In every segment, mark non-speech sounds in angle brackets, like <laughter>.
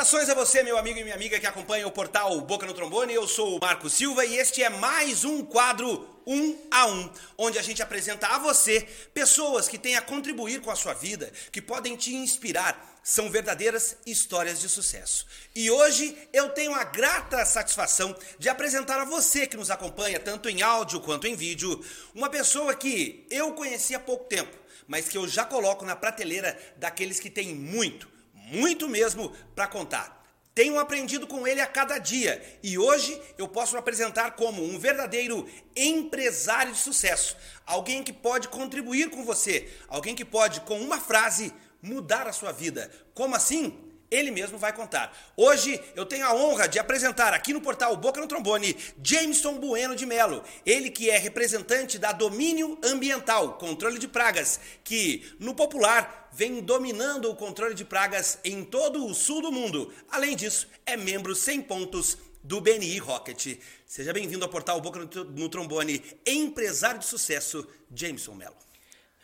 Saudações a você, meu amigo e minha amiga que acompanha o portal Boca no Trombone. Eu sou o Marco Silva e este é mais um quadro um a um, onde a gente apresenta a você pessoas que têm a contribuir com a sua vida, que podem te inspirar. São verdadeiras histórias de sucesso. E hoje eu tenho a grata satisfação de apresentar a você que nos acompanha, tanto em áudio quanto em vídeo, uma pessoa que eu conheci há pouco tempo, mas que eu já coloco na prateleira daqueles que têm muito, muito mesmo para contar. Tenho aprendido com ele a cada dia e hoje eu posso apresentar como um verdadeiro empresário de sucesso. Alguém que pode contribuir com você, alguém que pode, com uma frase, mudar a sua vida. Como assim? Ele mesmo vai contar. Hoje eu tenho a honra de apresentar aqui no portal Boca no Trombone Jameson Bueno de Melo, ele que é representante da Domínio Ambiental, controle de pragas, que no popular vem dominando o controle de pragas em todo o sul do mundo. Além disso, é membro 100 pontos do BNI Rocket. Seja bem-vindo ao portal Boca no Trombone, empresário de sucesso, Jameson Melo.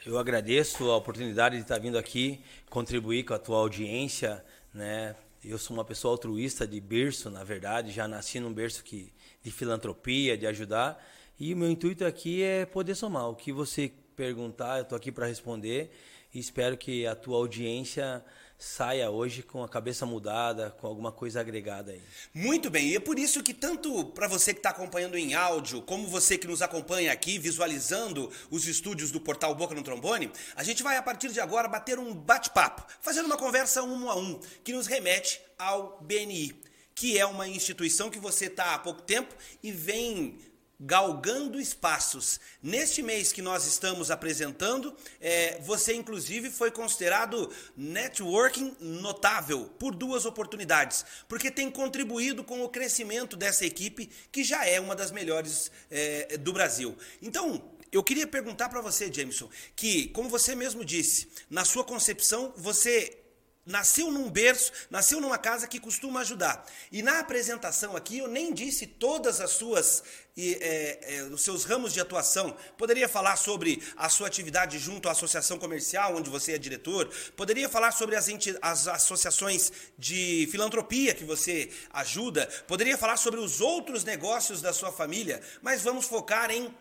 Eu agradeço a oportunidade de estar vindo aqui contribuir com a tua audiência né? Eu sou uma pessoa altruísta de berço, na verdade, já nasci num berço que, de filantropia, de ajudar. E o meu intuito aqui é poder somar. O que você perguntar, eu estou aqui para responder. E espero que a tua audiência saia hoje com a cabeça mudada, com alguma coisa agregada aí. Muito bem, e é por isso que tanto para você que está acompanhando em áudio, como você que nos acompanha aqui visualizando os estúdios do portal Boca no Trombone, a gente vai a partir de agora bater um bate-papo, fazendo uma conversa um a um, que nos remete ao BNI, que é uma instituição que você está há pouco tempo e vem galgando espaços. Neste mês que nós estamos apresentando, é, você inclusive foi considerado networking notável por duas oportunidades, porque tem contribuído com o crescimento dessa equipe que já é uma das melhores é, do Brasil. Então, eu queria perguntar para você, Jameson, que, como você mesmo disse, na sua concepção, você nasceu num berço, nasceu numa casa que costuma ajudar. E na apresentação aqui eu nem disse todas as suas é, é, os seus ramos de atuação. Poderia falar sobre a sua atividade junto à associação comercial, onde você é diretor. Poderia falar sobre as, as associações de filantropia que você ajuda. Poderia falar sobre os outros negócios da sua família. Mas vamos focar em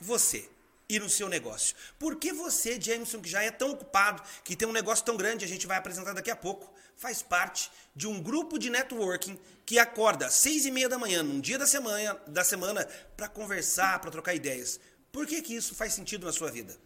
você e no seu negócio. Por que você, Jameson, que já é tão ocupado, que tem um negócio tão grande, a gente vai apresentar daqui a pouco, faz parte de um grupo de networking que acorda às seis e meia da manhã, num dia da semana, da semana para conversar, para trocar ideias. Por que, que isso faz sentido na sua vida?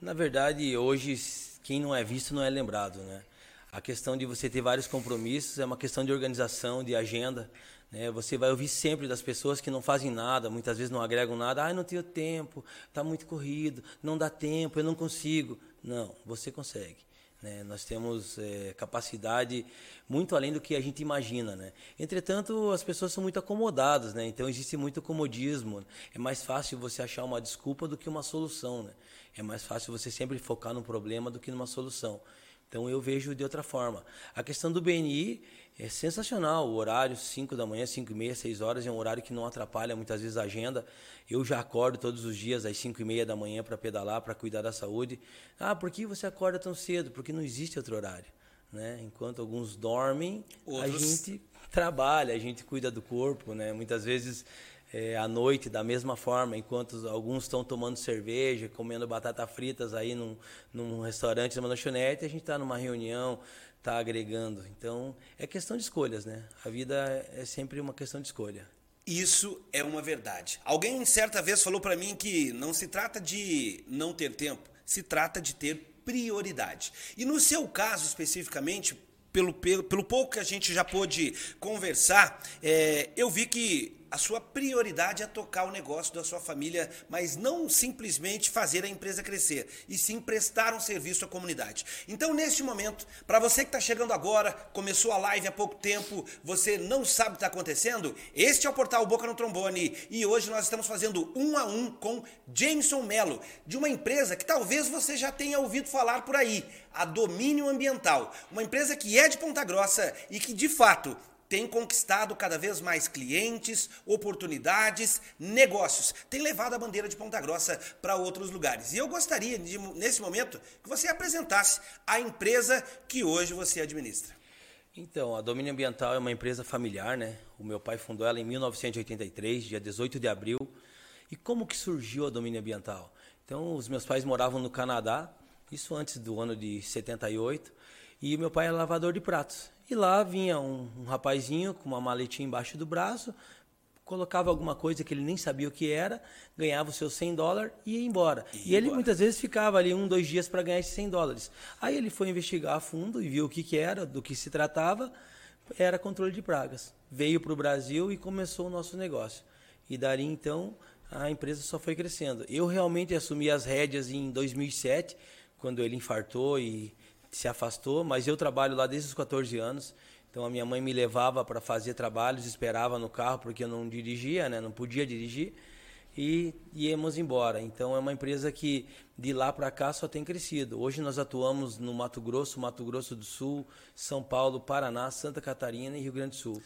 Na verdade, hoje, quem não é visto não é lembrado, né? A questão de você ter vários compromissos é uma questão de organização, de agenda. Né? Você vai ouvir sempre das pessoas que não fazem nada, muitas vezes não agregam nada. Ah, não tenho tempo, está muito corrido, não dá tempo, eu não consigo. Não, você consegue. Né? Nós temos é, capacidade muito além do que a gente imagina. Né? Entretanto, as pessoas são muito acomodadas, né? então existe muito comodismo. É mais fácil você achar uma desculpa do que uma solução. Né? É mais fácil você sempre focar no problema do que numa solução. Então eu vejo de outra forma. A questão do BNI é sensacional. O horário, 5 da manhã, 5 e meia, 6 horas, é um horário que não atrapalha muitas vezes a agenda. Eu já acordo todos os dias às 5 e meia da manhã para pedalar, para cuidar da saúde. Ah, por que você acorda tão cedo? Porque não existe outro horário. Né? Enquanto alguns dormem, Outros... a gente trabalha, a gente cuida do corpo. Né? Muitas vezes é, à noite da mesma forma, enquanto alguns estão tomando cerveja, comendo batata fritas aí num, num restaurante, numa lanchonete, a gente está numa reunião, está agregando. Então, é questão de escolhas, né? A vida é sempre uma questão de escolha. Isso é uma verdade. Alguém certa vez falou para mim que não se trata de não ter tempo, se trata de ter prioridade. E no seu caso especificamente, pelo, pelo, pelo pouco que a gente já pôde conversar, é, eu vi que a sua prioridade é tocar o negócio da sua família, mas não simplesmente fazer a empresa crescer, e sim prestar um serviço à comunidade. Então, neste momento, para você que está chegando agora, começou a live há pouco tempo, você não sabe o que está acontecendo, este é o portal Boca no Trombone e hoje nós estamos fazendo um a um com Jameson Mello, de uma empresa que talvez você já tenha ouvido falar por aí, a Domínio Ambiental, uma empresa que é de Ponta Grossa e que de fato tem conquistado cada vez mais clientes, oportunidades, negócios, tem levado a bandeira de Ponta Grossa para outros lugares. E eu gostaria, de, nesse momento, que você apresentasse a empresa que hoje você administra. Então, a Domínio Ambiental é uma empresa familiar, né? O meu pai fundou ela em 1983, dia 18 de abril. E como que surgiu a Domínio Ambiental? Então, os meus pais moravam no Canadá, isso antes do ano de 78, e meu pai era lavador de pratos. E lá vinha um, um rapazinho com uma maletinha embaixo do braço, colocava alguma coisa que ele nem sabia o que era, ganhava os seus 100 dólares e ia embora. E, e ele embora. muitas vezes ficava ali um, dois dias para ganhar esses 100 dólares. Aí ele foi investigar a fundo e viu o que, que era, do que se tratava, era controle de pragas. Veio para o Brasil e começou o nosso negócio. E dali então a empresa só foi crescendo. Eu realmente assumi as rédeas em 2007, quando ele infartou e se afastou, mas eu trabalho lá desde os 14 anos. Então a minha mãe me levava para fazer trabalhos, esperava no carro porque eu não dirigia, né? não podia dirigir e íamos embora. Então é uma empresa que de lá para cá só tem crescido. Hoje nós atuamos no Mato Grosso, Mato Grosso do Sul, São Paulo, Paraná, Santa Catarina e Rio Grande do Sul.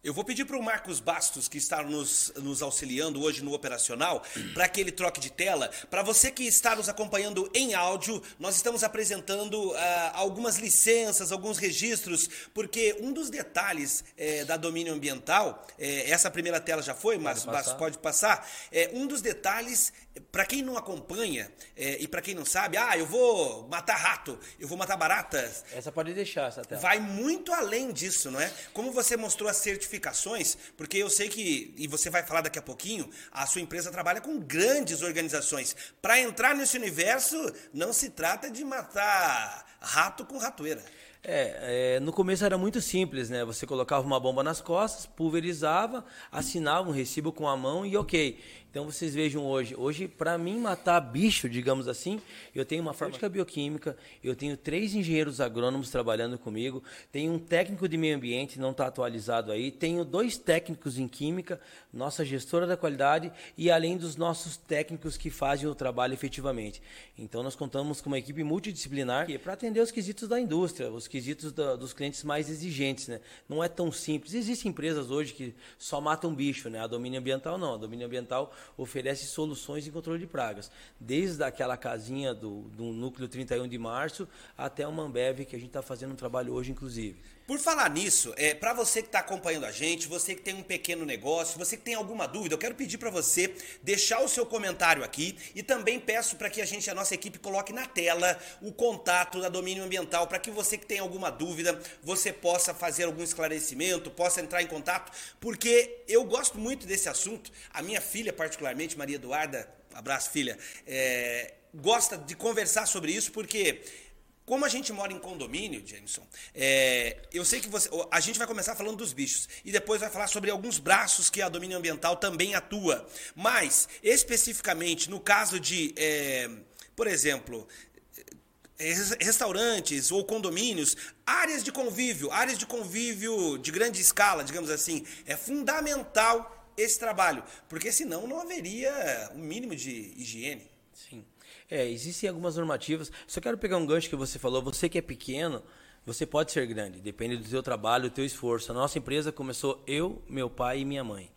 Eu vou pedir para o Marcos Bastos, que está nos, nos auxiliando hoje no operacional, <clears throat> para que ele troque de tela. Para você que está nos acompanhando em áudio, nós estamos apresentando uh, algumas licenças, alguns registros, porque um dos detalhes eh, da domínio ambiental, eh, essa primeira tela já foi, Marcos Bastos, pode passar. É, um dos detalhes, para quem não acompanha e para quem não sabe, ah, eu vou matar rato, eu vou matar baratas. Essa pode deixar, essa tela. Vai muito além disso, não é? Como você mostrou a certificação certificações, porque eu sei que, e você vai falar daqui a pouquinho, a sua empresa trabalha com grandes organizações. Para entrar nesse universo, não se trata de matar rato com ratoeira. É, é, no começo era muito simples, né? Você colocava uma bomba nas costas, pulverizava, assinava um recibo com a mão e ok. Então vocês vejam hoje, hoje para mim matar bicho, digamos assim, eu tenho uma fábrica bioquímica, eu tenho três engenheiros agrônomos trabalhando comigo, tenho um técnico de meio ambiente, não está atualizado aí, tenho dois técnicos em química, nossa gestora da qualidade e além dos nossos técnicos que fazem o trabalho efetivamente. Então nós contamos com uma equipe multidisciplinar para atender os quesitos da indústria, os quesitos da, dos clientes mais exigentes, né? Não é tão simples. Existem empresas hoje que só matam bicho, né? A domínio ambiental não, a domínio ambiental oferece soluções em controle de pragas, desde aquela casinha do, do núcleo 31 de março até o Mambev, que a gente está fazendo um trabalho hoje, inclusive. Por falar nisso, é, para você que está acompanhando a gente, você que tem um pequeno negócio, você que tem alguma dúvida, eu quero pedir para você deixar o seu comentário aqui e também peço para que a gente, a nossa equipe, coloque na tela o contato da Domínio Ambiental para que você que tem alguma dúvida, você possa fazer algum esclarecimento, possa entrar em contato, porque eu gosto muito desse assunto. A minha filha, particularmente, Maria Eduarda, abraço filha, é, gosta de conversar sobre isso porque como a gente mora em condomínio, Jameson, é, eu sei que você. A gente vai começar falando dos bichos e depois vai falar sobre alguns braços que a domínio ambiental também atua. Mas, especificamente, no caso de, é, por exemplo, é, restaurantes ou condomínios, áreas de convívio, áreas de convívio de grande escala, digamos assim, é fundamental esse trabalho, porque senão não haveria um mínimo de higiene. Sim. É, existem algumas normativas. Só quero pegar um gancho que você falou. Você que é pequeno, você pode ser grande. Depende do seu trabalho, do teu esforço. A nossa empresa começou eu, meu pai e minha mãe.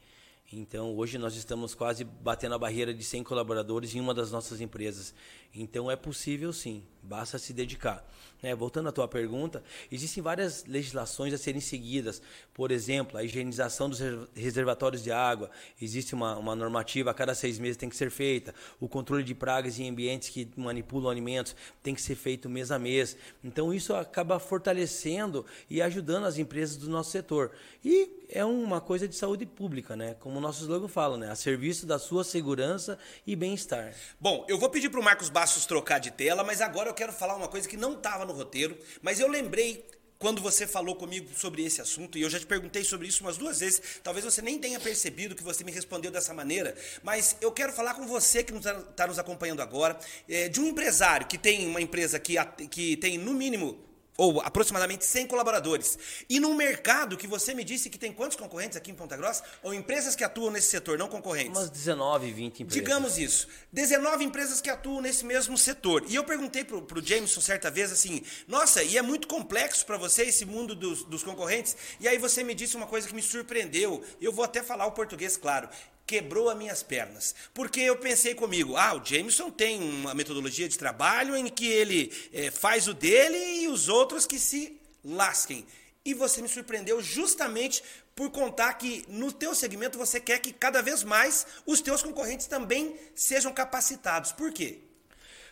Então, hoje nós estamos quase batendo a barreira de 100 colaboradores em uma das nossas empresas. Então, é possível sim, basta se dedicar. Né? Voltando à tua pergunta, existem várias legislações a serem seguidas. Por exemplo, a higienização dos reservatórios de água. Existe uma, uma normativa, a cada seis meses tem que ser feita. O controle de pragas em ambientes que manipulam alimentos tem que ser feito mês a mês. Então, isso acaba fortalecendo e ajudando as empresas do nosso setor. E é uma coisa de saúde pública, né? Como o nosso slogan fala, né? A serviço da sua segurança e bem-estar. Bom, eu vou pedir para o Marcos Bastos trocar de tela, mas agora eu quero falar uma coisa que não estava no roteiro, mas eu lembrei quando você falou comigo sobre esse assunto, e eu já te perguntei sobre isso umas duas vezes, talvez você nem tenha percebido que você me respondeu dessa maneira, mas eu quero falar com você que está tá nos acompanhando agora, é, de um empresário que tem uma empresa que, que tem no mínimo ou aproximadamente 100 colaboradores. E num mercado que você me disse que tem quantos concorrentes aqui em Ponta Grossa? Ou empresas que atuam nesse setor, não concorrentes? Umas 19, 20 empresas. Digamos isso. 19 empresas que atuam nesse mesmo setor. E eu perguntei pro, pro Jameson certa vez assim, nossa, e é muito complexo para você esse mundo dos, dos concorrentes? E aí você me disse uma coisa que me surpreendeu. Eu vou até falar o português, claro quebrou as minhas pernas. Porque eu pensei comigo, ah, o Jameson tem uma metodologia de trabalho em que ele é, faz o dele e os outros que se lasquem. e você me surpreendeu justamente por contar que no teu segmento você quer que cada vez mais os teus concorrentes também sejam capacitados. Por quê?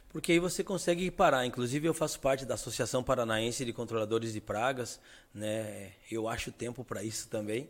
Porque aí você consegue parar. Inclusive eu faço parte da Associação Paranaense de Controladores de Pragas, né? Eu acho tempo para isso também.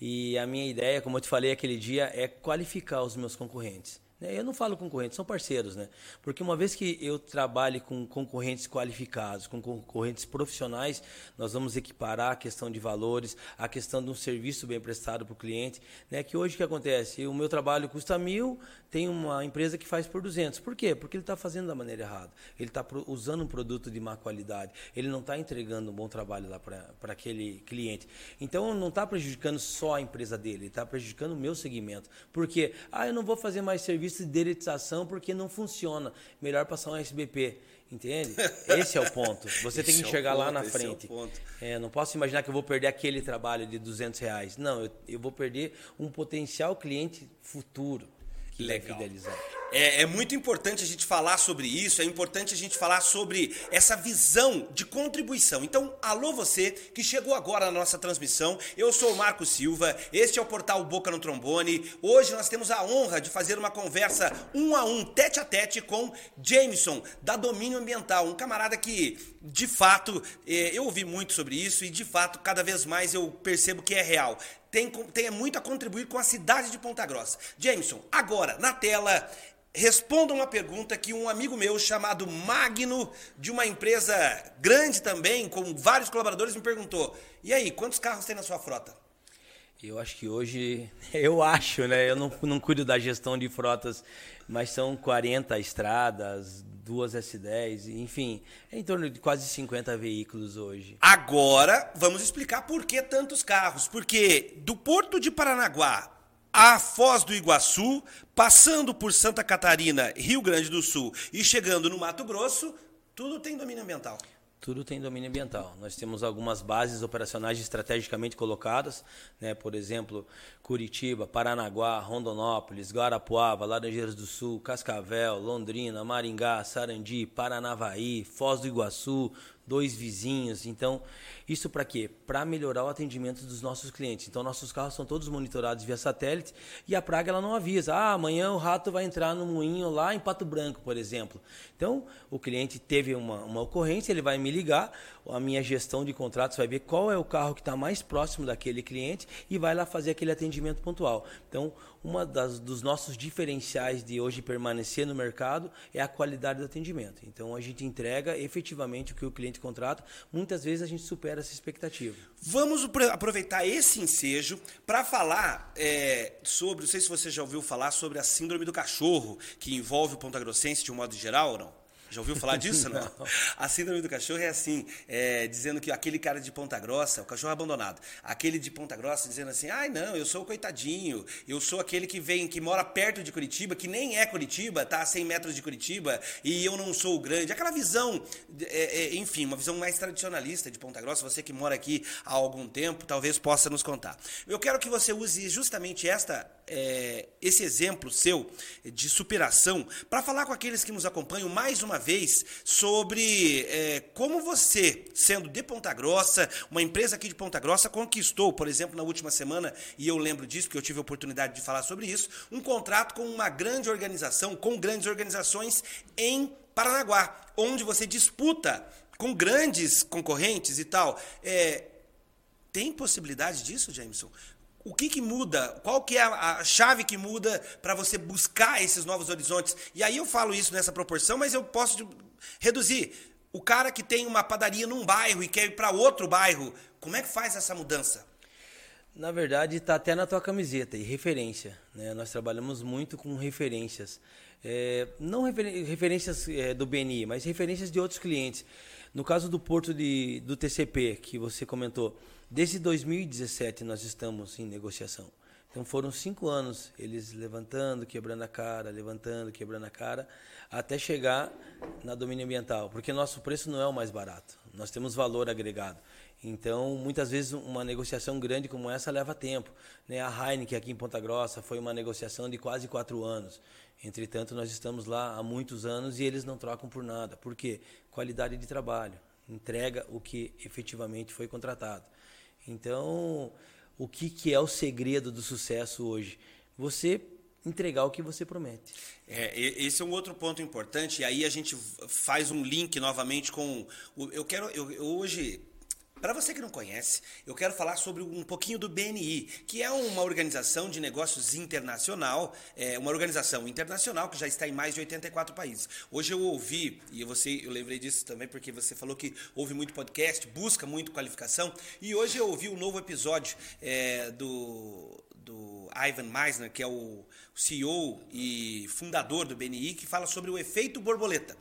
E a minha ideia, como eu te falei aquele dia, é qualificar os meus concorrentes. Né? Eu não falo concorrentes, são parceiros, né? Porque uma vez que eu trabalhe com concorrentes qualificados, com concorrentes profissionais, nós vamos equiparar a questão de valores, a questão de um serviço bem prestado para o cliente, né? Que hoje o que acontece? O meu trabalho custa mil, tem uma empresa que faz por 200. Por quê? Porque ele está fazendo da maneira errada. Ele está usando um produto de má qualidade. Ele não está entregando um bom trabalho lá para aquele cliente. Então não está prejudicando só a empresa dele, ele está prejudicando o meu segmento. Porque, ah, eu não vou fazer mais serviço serviço de deretização porque não funciona. Melhor passar um SBP. Entende? Esse é o ponto. Você tem que é enxergar é ponto, lá na frente. É é, não posso imaginar que eu vou perder aquele trabalho de 200 reais. Não, eu, eu vou perder um potencial cliente futuro que Legal. vai fidelizar. É, é, muito importante a gente falar sobre isso, é importante a gente falar sobre essa visão de contribuição. Então, alô você que chegou agora na nossa transmissão, eu sou o Marco Silva, este é o portal Boca no Trombone. Hoje nós temos a honra de fazer uma conversa um a um, tete a tete com Jameson, da Domínio Ambiental, um camarada que, de fato, é, eu ouvi muito sobre isso e, de fato, cada vez mais eu percebo que é real tem, tem muito a contribuir com a cidade de Ponta Grossa. Jameson, agora, na tela, responda uma pergunta que um amigo meu chamado Magno, de uma empresa grande também, com vários colaboradores, me perguntou: e aí, quantos carros tem na sua frota? Eu acho que hoje, <laughs> eu acho, né? Eu não, não cuido da gestão de frotas, mas são 40 estradas, duas S10, enfim, é em torno de quase 50 veículos hoje. Agora, vamos explicar por que tantos carros. Porque do Porto de Paranaguá a Foz do Iguaçu, passando por Santa Catarina, Rio Grande do Sul e chegando no Mato Grosso, tudo tem domínio ambiental. Tudo tem domínio ambiental. Nós temos algumas bases operacionais estrategicamente colocadas, né? por exemplo, Curitiba, Paranaguá, Rondonópolis, Guarapuava, Laranjeiras do Sul, Cascavel, Londrina, Maringá, Sarandi, Paranavaí, Foz do Iguaçu, dois vizinhos. Então, isso para quê? Para melhorar o atendimento dos nossos clientes. Então, nossos carros são todos monitorados via satélite e a praga ela não avisa. Ah, amanhã o rato vai entrar no moinho lá em Pato Branco, por exemplo. Então, o cliente teve uma, uma ocorrência, ele vai me ligar, a minha gestão de contratos vai ver qual é o carro que está mais próximo daquele cliente e vai lá fazer aquele atendimento pontual. Então, uma das, dos nossos diferenciais de hoje permanecer no mercado é a qualidade do atendimento. Então, a gente entrega efetivamente o que o cliente contrata. Muitas vezes a gente supera essa expectativa. Vamos aproveitar esse ensejo para falar é, sobre, não sei se você já ouviu falar sobre a síndrome do cachorro, que envolve o Ponta Grossense de um modo geral ou não? Já ouviu falar disso? <laughs> não. A síndrome do cachorro é assim, é, dizendo que aquele cara de Ponta Grossa, o cachorro abandonado, aquele de Ponta Grossa dizendo assim, ai não, eu sou o coitadinho, eu sou aquele que vem, que mora perto de Curitiba, que nem é Curitiba, tá a 100 metros de Curitiba, e eu não sou o grande. Aquela visão, é, é, enfim, uma visão mais tradicionalista de Ponta Grossa, você que mora aqui há algum tempo, talvez possa nos contar. Eu quero que você use justamente esta é, esse exemplo seu de superação para falar com aqueles que nos acompanham mais uma vez sobre é, como você, sendo de Ponta Grossa, uma empresa aqui de Ponta Grossa, conquistou, por exemplo, na última semana, e eu lembro disso porque eu tive a oportunidade de falar sobre isso, um contrato com uma grande organização, com grandes organizações em Paranaguá, onde você disputa com grandes concorrentes e tal. É, tem possibilidade disso, Jameson? O que, que muda? Qual que é a, chave que muda para você buscar esses novos horizontes? E aí eu falo isso nessa proporção, mas eu posso reduzir. O cara que tem uma padaria num bairro e quer ir para outro bairro, como é que faz essa mudança? Na verdade, está até na tua camiseta, e referência. Né? Nós trabalhamos muito com referências. É, não refer referências é, do BNI, mas referências de outros clientes. No caso do porto de, do TCP, que você comentou, Desde 2017 nós estamos em negociação. Então foram cinco anos eles levantando, quebrando a cara, levantando, quebrando a cara, até chegar na domínio ambiental, porque nosso preço não é o mais barato. Nós temos valor agregado. Então, muitas vezes uma negociação grande como essa leva tempo. Né? A Heineken aqui em Ponta Grossa foi uma negociação de quase quatro anos. Entretanto, nós estamos lá há muitos anos e eles não trocam por nada. Por quê? Qualidade de trabalho. entrega o que efetivamente foi contratado. Então, o que, que é o segredo do sucesso hoje? Você entregar o que você promete. É, esse é um outro ponto importante, e aí a gente faz um link novamente com. Eu quero. Eu hoje para você que não conhece, eu quero falar sobre um pouquinho do BNI, que é uma organização de negócios internacional, é uma organização internacional que já está em mais de 84 países. Hoje eu ouvi, e você, eu lembrei disso também porque você falou que ouve muito podcast, busca muito qualificação, e hoje eu ouvi um novo episódio é, do, do Ivan Meisner, que é o CEO e fundador do BNI, que fala sobre o efeito borboleta.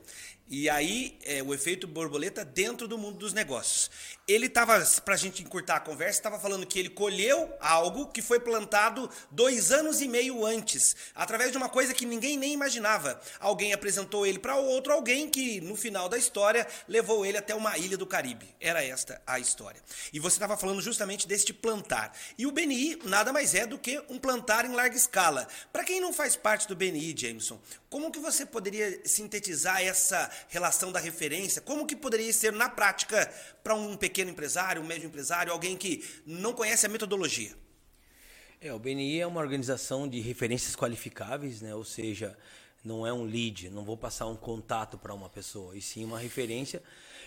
E aí, é, o efeito borboleta dentro do mundo dos negócios. Ele estava, para a gente encurtar a conversa, estava falando que ele colheu algo que foi plantado dois anos e meio antes, através de uma coisa que ninguém nem imaginava. Alguém apresentou ele para outro alguém que, no final da história, levou ele até uma ilha do Caribe. Era esta a história. E você estava falando justamente deste plantar. E o BNI nada mais é do que um plantar em larga escala. Para quem não faz parte do BNI, Jameson, como que você poderia sintetizar essa relação da referência? Como que poderia ser na prática para um pequeno empresário, um médio empresário, alguém que não conhece a metodologia? É, o BNI é uma organização de referências qualificáveis, né? ou seja, não é um lead, não vou passar um contato para uma pessoa, e sim uma referência.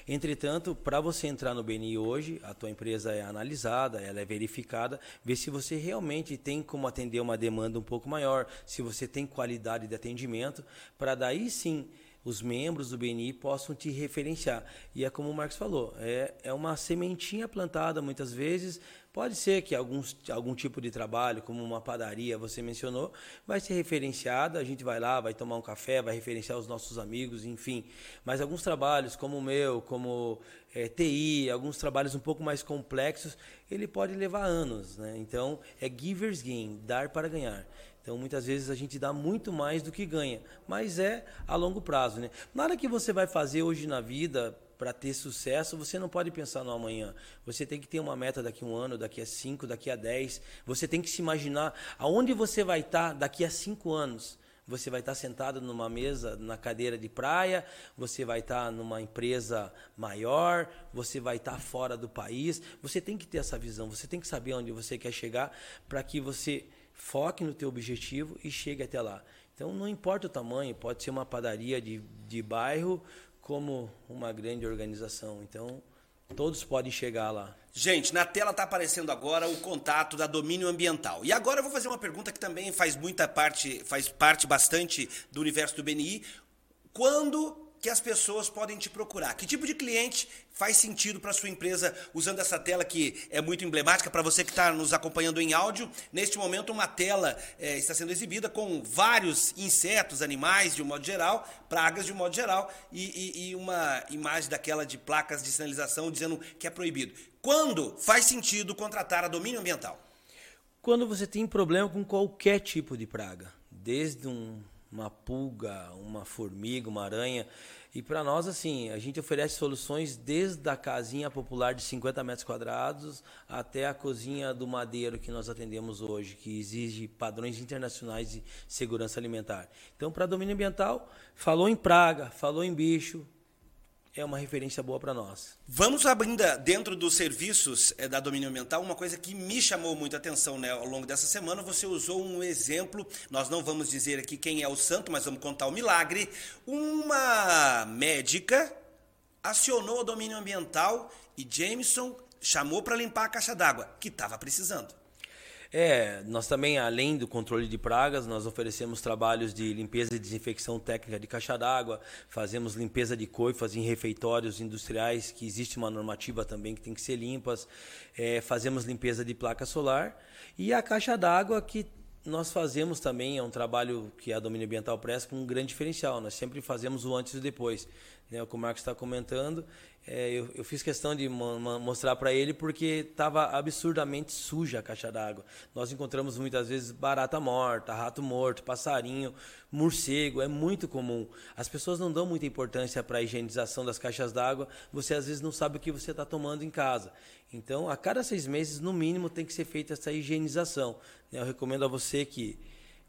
Entretanto, para você entrar no BNI hoje, a tua empresa é analisada, ela é verificada, ver se você realmente tem como atender uma demanda um pouco maior, se você tem qualidade de atendimento, para daí sim os membros do BNI possam te referenciar. E é como o Marcos falou, é, é uma sementinha plantada muitas vezes. Pode ser que alguns, algum tipo de trabalho, como uma padaria, você mencionou, vai ser referenciado, a gente vai lá, vai tomar um café, vai referenciar os nossos amigos, enfim. Mas alguns trabalhos, como o meu, como é, TI, alguns trabalhos um pouco mais complexos, ele pode levar anos. Né? Então, é giver's gain, dar para ganhar. Então, muitas vezes a gente dá muito mais do que ganha, mas é a longo prazo, né? Nada que você vai fazer hoje na vida para ter sucesso, você não pode pensar no amanhã. Você tem que ter uma meta daqui a um ano, daqui a cinco, daqui a dez. Você tem que se imaginar aonde você vai estar tá daqui a cinco anos. Você vai estar tá sentado numa mesa, na cadeira de praia, você vai estar tá numa empresa maior, você vai estar fora do país. Você tem que ter essa visão, você tem que saber onde você quer chegar para que você foque no teu objetivo e chegue até lá. Então não importa o tamanho, pode ser uma padaria de, de bairro como uma grande organização. Então todos podem chegar lá. Gente, na tela está aparecendo agora o contato da Domínio Ambiental. E agora eu vou fazer uma pergunta que também faz muita parte, faz parte bastante do universo do BNI. Quando que as pessoas podem te procurar? Que tipo de cliente faz sentido para sua empresa usando essa tela que é muito emblemática para você que está nos acompanhando em áudio? Neste momento, uma tela é, está sendo exibida com vários insetos, animais de um modo geral, pragas de um modo geral e, e, e uma imagem daquela de placas de sinalização dizendo que é proibido. Quando faz sentido contratar a domínio ambiental? Quando você tem problema com qualquer tipo de praga, desde um, uma pulga, uma formiga, uma aranha, e para nós, assim, a gente oferece soluções desde a casinha popular de 50 metros quadrados até a cozinha do madeiro que nós atendemos hoje, que exige padrões internacionais de segurança alimentar. Então, para domínio ambiental, falou em praga, falou em bicho, é uma referência boa para nós. Vamos ainda dentro dos serviços é, da domínio ambiental, uma coisa que me chamou muita atenção né, ao longo dessa semana, você usou um exemplo, nós não vamos dizer aqui quem é o santo, mas vamos contar o milagre. Uma médica acionou o domínio ambiental e Jameson chamou para limpar a caixa d'água, que estava precisando. É, nós também, além do controle de pragas, nós oferecemos trabalhos de limpeza e desinfecção técnica de caixa d'água, fazemos limpeza de coifas em refeitórios industriais, que existe uma normativa também que tem que ser limpas, é, fazemos limpeza de placa solar e a caixa d'água que nós fazemos também, é um trabalho que a Domínio Ambiental presta com um grande diferencial, nós sempre fazemos o antes e o depois. Né, o que o Marcos está comentando, é, eu, eu, fiz questão de mo mostrar para ele porque estava absurdamente suja a caixa d'água. Nós encontramos muitas vezes barata morta, rato morto, passarinho, morcego, é muito comum. As pessoas não dão muita importância para a higienização das caixas d'água, você às vezes não sabe o que você está tomando em casa. Então, a cada seis meses, no mínimo, tem que ser feita essa higienização. Eu recomendo a você que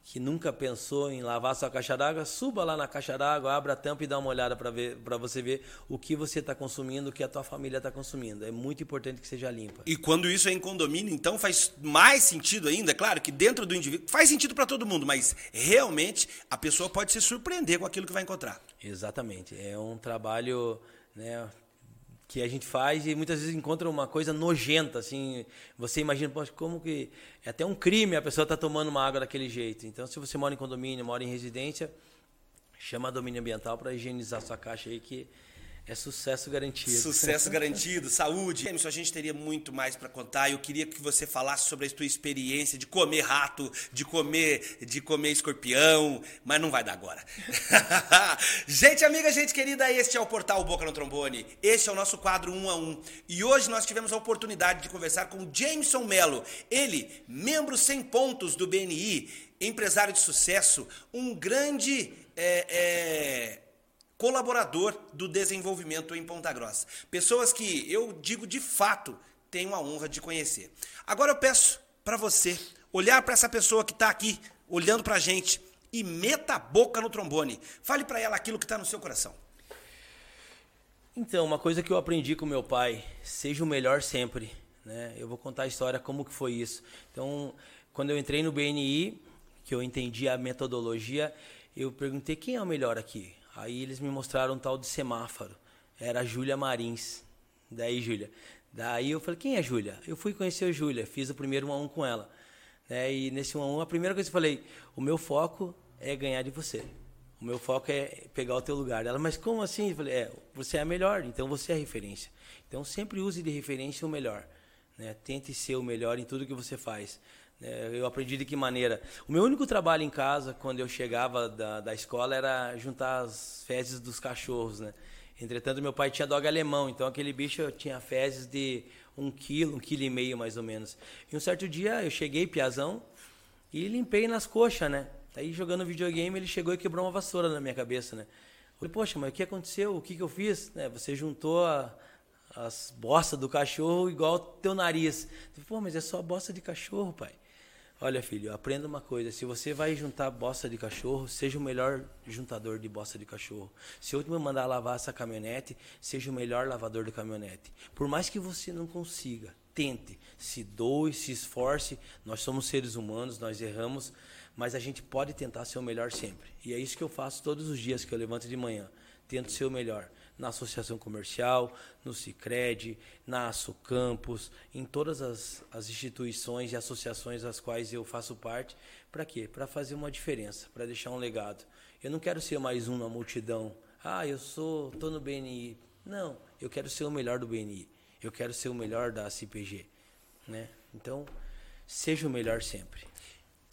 que nunca pensou em lavar sua caixa d'água, suba lá na caixa d'água, abra a tampa e dá uma olhada para você ver o que você está consumindo, o que a tua família está consumindo. É muito importante que seja limpa. E quando isso é em condomínio, então faz mais sentido ainda. Claro que dentro do indivíduo faz sentido para todo mundo, mas realmente a pessoa pode se surpreender com aquilo que vai encontrar. Exatamente. É um trabalho, né? Que a gente faz e muitas vezes encontra uma coisa nojenta, assim, você imagina, como que é até um crime a pessoa estar tá tomando uma água daquele jeito. Então, se você mora em condomínio, mora em residência, chama a domínio ambiental para higienizar sua caixa aí que é sucesso garantido. Sucesso garantido, saúde. Emerson, a gente teria muito mais para contar. Eu queria que você falasse sobre a sua experiência de comer rato, de comer, de comer escorpião, mas não vai dar agora. <laughs> gente amiga, gente querida, este é o portal Boca no Trombone. Este é o nosso quadro um a um. E hoje nós tivemos a oportunidade de conversar com Jameson Mello. Ele, membro sem pontos do BNI, empresário de sucesso, um grande é, é, colaborador do desenvolvimento em Ponta Grossa. Pessoas que eu digo de fato tenho a honra de conhecer. Agora eu peço para você olhar para essa pessoa que está aqui olhando para a gente e meta a boca no trombone. Fale para ela aquilo que está no seu coração. Então, uma coisa que eu aprendi com meu pai, seja o melhor sempre. Né? Eu vou contar a história, como que foi isso. Então, quando eu entrei no BNI, que eu entendi a metodologia, eu perguntei quem é o melhor aqui. Aí eles me mostraram um tal de semáforo. Era a Júlia Marins. Daí, Júlia. Daí eu falei, quem é Júlia? Eu fui conhecer a Júlia, fiz o primeiro 1 a 1 com ela. Né? E nesse 1 a 1, a primeira coisa que eu falei, o meu foco é ganhar de você. O meu foco é pegar o teu lugar. Ela, mas como assim? Eu falei, é, você é a melhor, então você é a referência. Então sempre use de referência o melhor. Né? Tente ser o melhor em tudo que você faz. É, eu aprendi de que maneira. O meu único trabalho em casa, quando eu chegava da, da escola, era juntar as fezes dos cachorros, né? Entretanto, meu pai tinha dog alemão, então aquele bicho tinha fezes de um quilo, um quilo e meio mais ou menos. E um certo dia eu cheguei, piazão, e limpei nas coxas, né? Aí jogando videogame, ele chegou e quebrou uma vassoura na minha cabeça, né? Eu falei, poxa, mas o que aconteceu? O que, que eu fiz? Né, você juntou a, as bostas do cachorro igual teu nariz. Eu falei, Pô, mas é só bosta de cachorro, pai. Olha, filho, aprenda uma coisa. Se você vai juntar bosta de cachorro, seja o melhor juntador de bosta de cachorro. Se eu te mandar lavar essa caminhonete, seja o melhor lavador de caminhonete. Por mais que você não consiga, tente, se doe, se esforce. Nós somos seres humanos, nós erramos, mas a gente pode tentar ser o melhor sempre. E é isso que eu faço todos os dias que eu levanto de manhã. Tento ser o melhor na associação comercial, no Cicred, na Aço Campus, em todas as, as instituições e associações das quais eu faço parte. Para quê? Para fazer uma diferença, para deixar um legado. Eu não quero ser mais um na multidão. Ah, eu sou, tô no BNI. Não, eu quero ser o melhor do BNI. Eu quero ser o melhor da CPG, né? Então, seja o melhor sempre.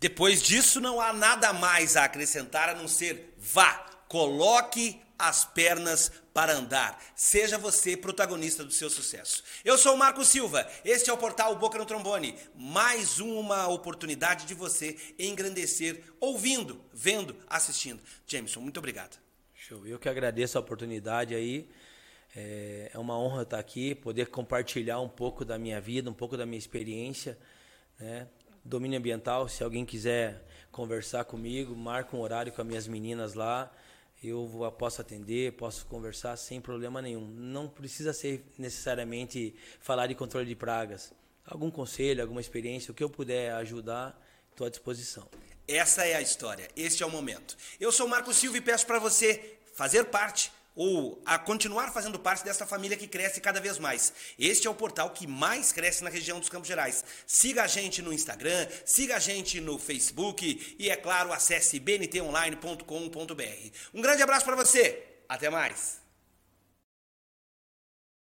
Depois disso, não há nada mais a acrescentar a não ser vá, coloque as pernas para andar. Seja você protagonista do seu sucesso. Eu sou o Marco Silva, este é o portal Boca no Trombone. Mais uma oportunidade de você engrandecer, ouvindo, vendo, assistindo. Jameson, muito obrigado. Show. Eu que agradeço a oportunidade aí. É, é uma honra estar aqui, poder compartilhar um pouco da minha vida, um pouco da minha experiência. Né? Domínio ambiental, se alguém quiser conversar comigo, marca um horário com as minhas meninas lá eu posso atender, posso conversar sem problema nenhum. Não precisa ser necessariamente falar de controle de pragas. Algum conselho, alguma experiência, o que eu puder ajudar, estou à disposição. Essa é a história, este é o momento. Eu sou Marco Silva e peço para você fazer parte ou a continuar fazendo parte dessa família que cresce cada vez mais. Este é o portal que mais cresce na região dos Campos Gerais. Siga a gente no Instagram, siga a gente no Facebook e, é claro, acesse bntonline.com.br. Um grande abraço para você. Até mais.